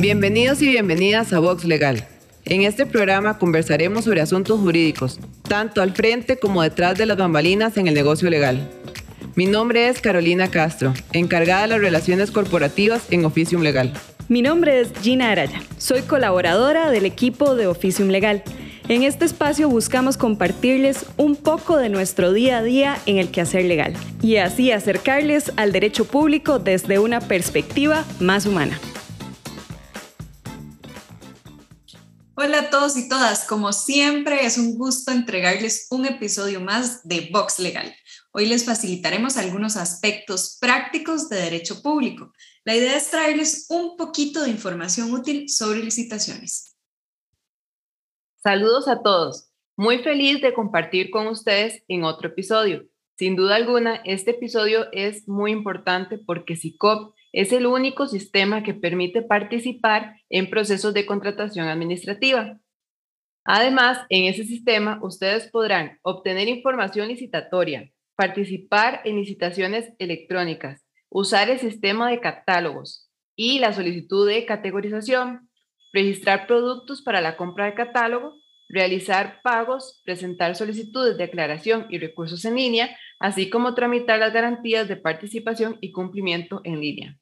Bienvenidos y bienvenidas a Vox Legal. En este programa conversaremos sobre asuntos jurídicos, tanto al frente como detrás de las bambalinas en el negocio legal. Mi nombre es Carolina Castro, encargada de las relaciones corporativas en Oficium Legal. Mi nombre es Gina Araya, soy colaboradora del equipo de Oficium Legal. En este espacio buscamos compartirles un poco de nuestro día a día en el quehacer legal y así acercarles al derecho público desde una perspectiva más humana. Hola a todos y todas, como siempre es un gusto entregarles un episodio más de Vox Legal. Hoy les facilitaremos algunos aspectos prácticos de derecho público. La idea es traerles un poquito de información útil sobre licitaciones. Saludos a todos. Muy feliz de compartir con ustedes en otro episodio. Sin duda alguna, este episodio es muy importante porque SICOP es el único sistema que permite participar en procesos de contratación administrativa. Además, en ese sistema ustedes podrán obtener información licitatoria, participar en licitaciones electrónicas, usar el sistema de catálogos y la solicitud de categorización, registrar productos para la compra de catálogo, realizar pagos, presentar solicitudes de aclaración y recursos en línea, así como tramitar las garantías de participación y cumplimiento en línea.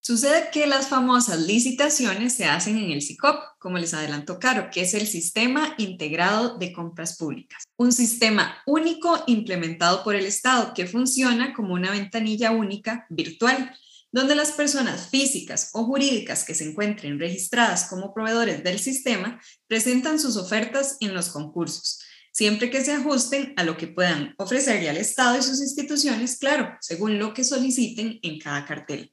Sucede que las famosas licitaciones se hacen en el SICOP, como les adelantó Caro, que es el Sistema Integrado de Compras Públicas, un sistema único implementado por el Estado que funciona como una ventanilla única virtual donde las personas físicas o jurídicas que se encuentren registradas como proveedores del sistema presentan sus ofertas en los concursos, siempre que se ajusten a lo que puedan ofrecerle al Estado y sus instituciones, claro, según lo que soliciten en cada cartel.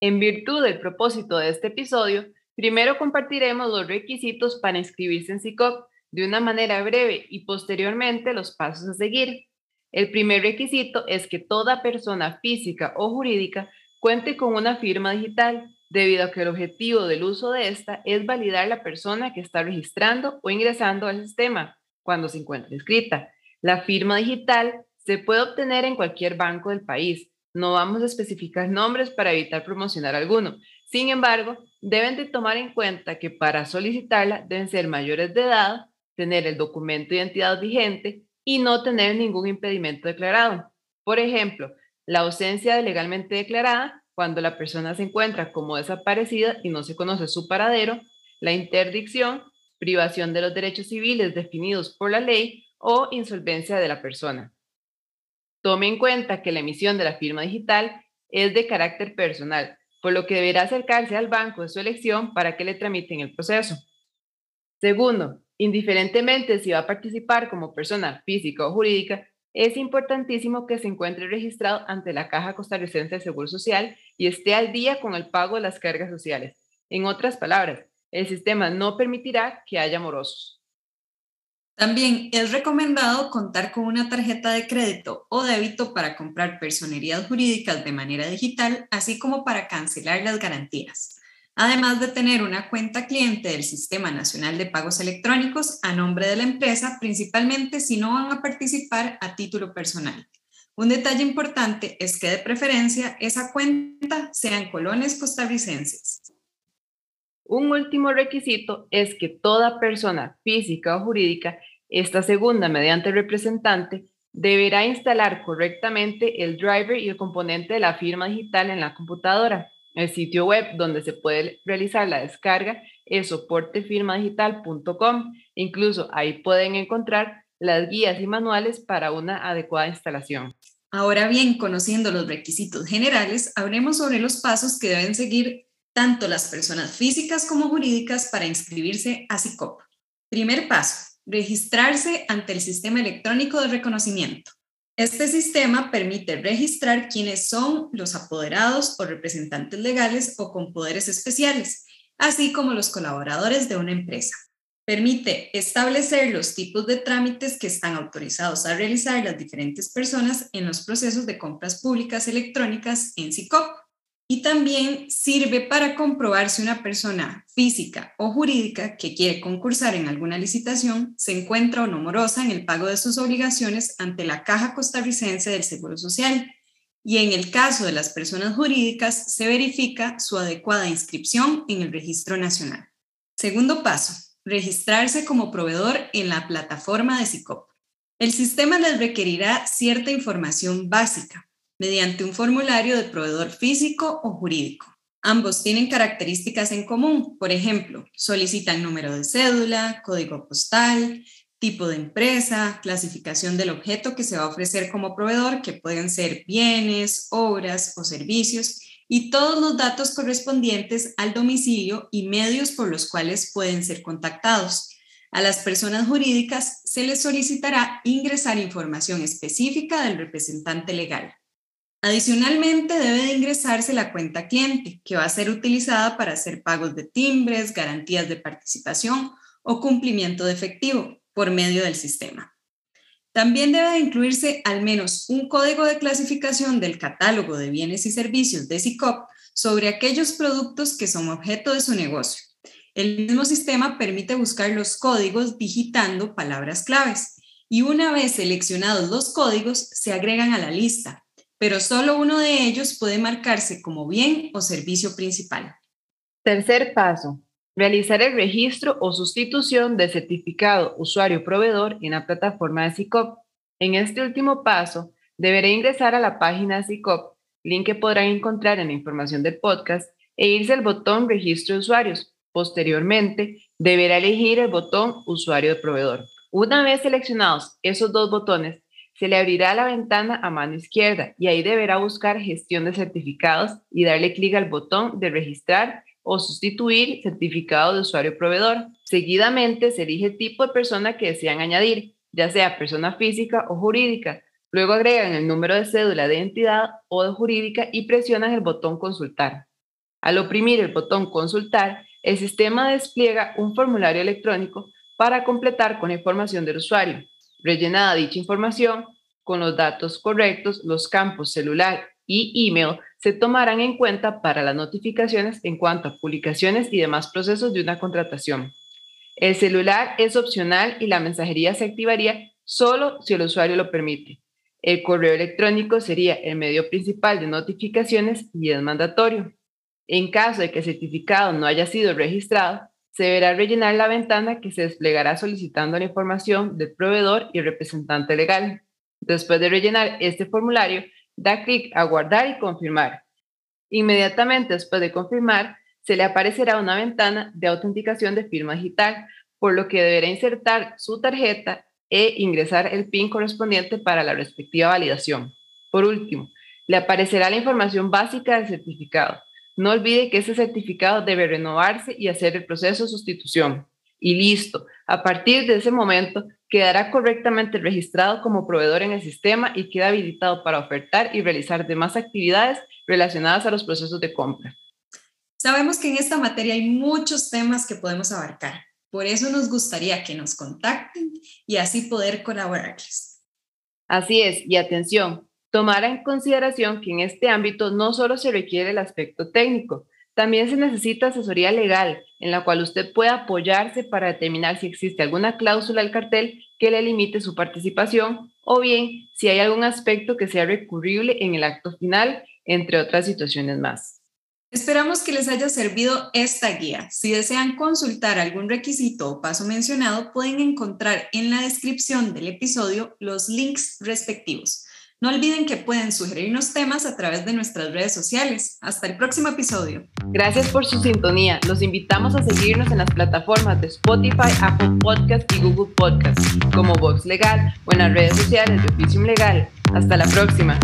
En virtud del propósito de este episodio, primero compartiremos los requisitos para inscribirse en SICOP de una manera breve y posteriormente los pasos a seguir. El primer requisito es que toda persona física o jurídica cuente con una firma digital, debido a que el objetivo del uso de esta es validar la persona que está registrando o ingresando al sistema cuando se encuentra inscrita. La firma digital se puede obtener en cualquier banco del país. No vamos a especificar nombres para evitar promocionar alguno. Sin embargo, deben de tomar en cuenta que para solicitarla deben ser mayores de edad, tener el documento de identidad vigente y no tener ningún impedimento declarado. Por ejemplo, la ausencia de legalmente declarada cuando la persona se encuentra como desaparecida y no se conoce su paradero, la interdicción, privación de los derechos civiles definidos por la ley o insolvencia de la persona. Tome en cuenta que la emisión de la firma digital es de carácter personal, por lo que deberá acercarse al banco de su elección para que le tramiten el proceso. Segundo, Indiferentemente si va a participar como persona física o jurídica, es importantísimo que se encuentre registrado ante la Caja Costarricense de Seguro Social y esté al día con el pago de las cargas sociales. En otras palabras, el sistema no permitirá que haya morosos. También es recomendado contar con una tarjeta de crédito o débito para comprar personerías jurídicas de manera digital, así como para cancelar las garantías además de tener una cuenta cliente del Sistema Nacional de Pagos Electrónicos a nombre de la empresa, principalmente si no van a participar a título personal. Un detalle importante es que de preferencia esa cuenta sea en colones costarricenses. Un último requisito es que toda persona física o jurídica, esta segunda mediante representante, deberá instalar correctamente el driver y el componente de la firma digital en la computadora el sitio web donde se puede realizar la descarga es soportefirmadigital.com. Incluso ahí pueden encontrar las guías y manuales para una adecuada instalación. Ahora bien, conociendo los requisitos generales, hablemos sobre los pasos que deben seguir tanto las personas físicas como jurídicas para inscribirse a SICOP. Primer paso, registrarse ante el Sistema Electrónico de Reconocimiento. Este sistema permite registrar quiénes son los apoderados o representantes legales o con poderes especiales, así como los colaboradores de una empresa. Permite establecer los tipos de trámites que están autorizados a realizar las diferentes personas en los procesos de compras públicas electrónicas en SICOP y también sirve para comprobar si una persona física o jurídica que quiere concursar en alguna licitación se encuentra o no morosa en el pago de sus obligaciones ante la Caja Costarricense del Seguro Social. y en el caso de las personas jurídicas se verifica su adecuada inscripción en el Registro Nacional. Segundo paso, registrarse como proveedor en la plataforma de SICOP. El sistema les requerirá cierta información básica mediante un formulario de proveedor físico o jurídico. Ambos tienen características en común, por ejemplo, solicitan número de cédula, código postal, tipo de empresa, clasificación del objeto que se va a ofrecer como proveedor, que pueden ser bienes, obras o servicios, y todos los datos correspondientes al domicilio y medios por los cuales pueden ser contactados. A las personas jurídicas se les solicitará ingresar información específica del representante legal. Adicionalmente, debe de ingresarse la cuenta cliente, que va a ser utilizada para hacer pagos de timbres, garantías de participación o cumplimiento de efectivo por medio del sistema. También debe incluirse al menos un código de clasificación del catálogo de bienes y servicios de SICOP sobre aquellos productos que son objeto de su negocio. El mismo sistema permite buscar los códigos digitando palabras claves y una vez seleccionados los códigos se agregan a la lista, pero solo uno de ellos puede marcarse como bien o servicio principal. Tercer paso, Realizar el registro o sustitución de certificado usuario-proveedor en la plataforma de SICOP. En este último paso, deberá ingresar a la página SICOP, link que podrán encontrar en la información del podcast, e irse al botón Registro de usuarios. Posteriormente, deberá elegir el botón Usuario de proveedor. Una vez seleccionados esos dos botones, se le abrirá la ventana a mano izquierda y ahí deberá buscar Gestión de certificados y darle clic al botón de Registrar o sustituir certificado de usuario proveedor. Seguidamente se elige el tipo de persona que desean añadir, ya sea persona física o jurídica. Luego agregan el número de cédula de identidad o de jurídica y presionan el botón consultar. Al oprimir el botón consultar, el sistema despliega un formulario electrónico para completar con información del usuario. Rellenada dicha información, con los datos correctos, los campos celular y email se tomarán en cuenta para las notificaciones en cuanto a publicaciones y demás procesos de una contratación. El celular es opcional y la mensajería se activaría solo si el usuario lo permite. El correo electrónico sería el medio principal de notificaciones y es mandatorio. En caso de que el certificado no haya sido registrado, se deberá rellenar la ventana que se desplegará solicitando la información del proveedor y representante legal. Después de rellenar este formulario, Da clic a guardar y confirmar. Inmediatamente después de confirmar, se le aparecerá una ventana de autenticación de firma digital, por lo que deberá insertar su tarjeta e ingresar el PIN correspondiente para la respectiva validación. Por último, le aparecerá la información básica del certificado. No olvide que ese certificado debe renovarse y hacer el proceso de sustitución. Y listo, a partir de ese momento quedará correctamente registrado como proveedor en el sistema y queda habilitado para ofertar y realizar demás actividades relacionadas a los procesos de compra. Sabemos que en esta materia hay muchos temas que podemos abarcar. Por eso nos gustaría que nos contacten y así poder colaborarles. Así es, y atención, tomar en consideración que en este ámbito no solo se requiere el aspecto técnico, también se necesita asesoría legal en la cual usted pueda apoyarse para determinar si existe alguna cláusula del cartel que le limite su participación o bien si hay algún aspecto que sea recurrible en el acto final, entre otras situaciones más. Esperamos que les haya servido esta guía. Si desean consultar algún requisito o paso mencionado, pueden encontrar en la descripción del episodio los links respectivos. No olviden que pueden sugerirnos temas a través de nuestras redes sociales. Hasta el próximo episodio. Gracias por su sintonía. Los invitamos a seguirnos en las plataformas de Spotify, Apple Podcast y Google Podcast, como Vox Legal o en las redes sociales de Oficium Legal. Hasta la próxima.